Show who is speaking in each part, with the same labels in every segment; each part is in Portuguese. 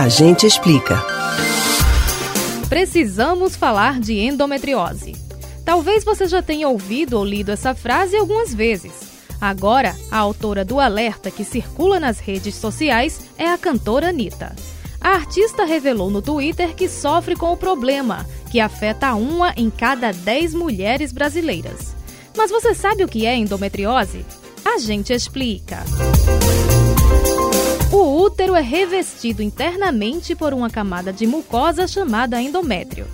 Speaker 1: A gente explica.
Speaker 2: Precisamos falar de endometriose. Talvez você já tenha ouvido ou lido essa frase algumas vezes. Agora, a autora do alerta que circula nas redes sociais é a cantora Anitta. A artista revelou no Twitter que sofre com o problema, que afeta uma em cada dez mulheres brasileiras. Mas você sabe o que é endometriose? A gente explica. O útero é revestido internamente por uma camada de mucosa chamada endométrio.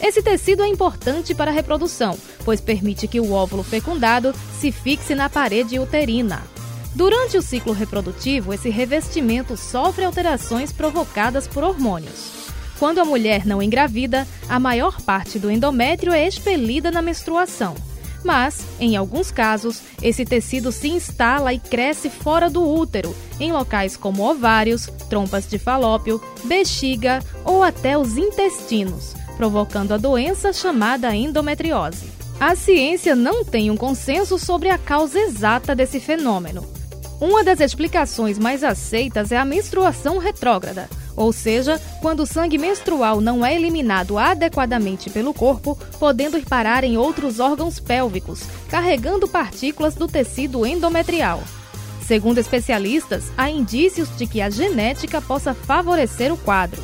Speaker 2: Esse tecido é importante para a reprodução, pois permite que o óvulo fecundado se fixe na parede uterina. Durante o ciclo reprodutivo, esse revestimento sofre alterações provocadas por hormônios. Quando a mulher não engravida, a maior parte do endométrio é expelida na menstruação. Mas, em alguns casos, esse tecido se instala e cresce fora do útero, em locais como ovários, trompas de falópio, bexiga ou até os intestinos, provocando a doença chamada endometriose. A ciência não tem um consenso sobre a causa exata desse fenômeno. Uma das explicações mais aceitas é a menstruação retrógrada, ou seja, quando o sangue menstrual não é eliminado adequadamente pelo corpo, podendo ir parar em outros órgãos pélvicos, carregando partículas do tecido endometrial. Segundo especialistas, há indícios de que a genética possa favorecer o quadro.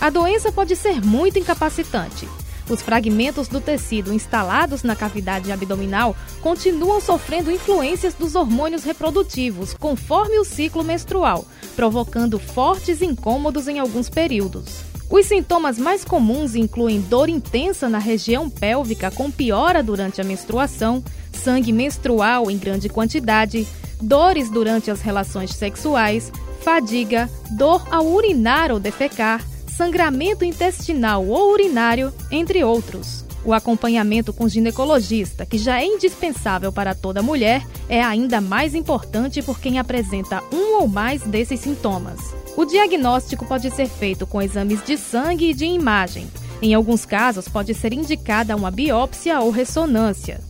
Speaker 2: A doença pode ser muito incapacitante. Os fragmentos do tecido instalados na cavidade abdominal continuam sofrendo influências dos hormônios reprodutivos conforme o ciclo menstrual, provocando fortes incômodos em alguns períodos. Os sintomas mais comuns incluem dor intensa na região pélvica com piora durante a menstruação, sangue menstrual em grande quantidade, dores durante as relações sexuais, fadiga, dor ao urinar ou defecar, sangramento intestinal ou urinário, entre outros. O acompanhamento com ginecologista, que já é indispensável para toda mulher, é ainda mais importante por quem apresenta um ou mais desses sintomas. O diagnóstico pode ser feito com exames de sangue e de imagem. Em alguns casos, pode ser indicada uma biópsia ou ressonância.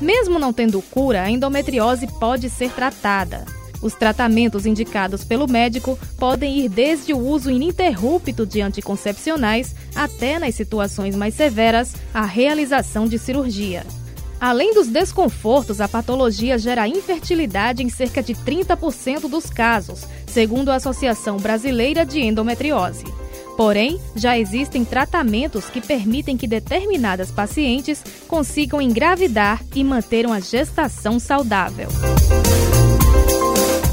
Speaker 2: Mesmo não tendo cura, a endometriose pode ser tratada. Os tratamentos indicados pelo médico podem ir desde o uso ininterrupto de anticoncepcionais até, nas situações mais severas, a realização de cirurgia. Além dos desconfortos, a patologia gera infertilidade em cerca de 30% dos casos, segundo a Associação Brasileira de Endometriose. Porém, já existem tratamentos que permitem que determinadas pacientes consigam engravidar e manter uma gestação saudável.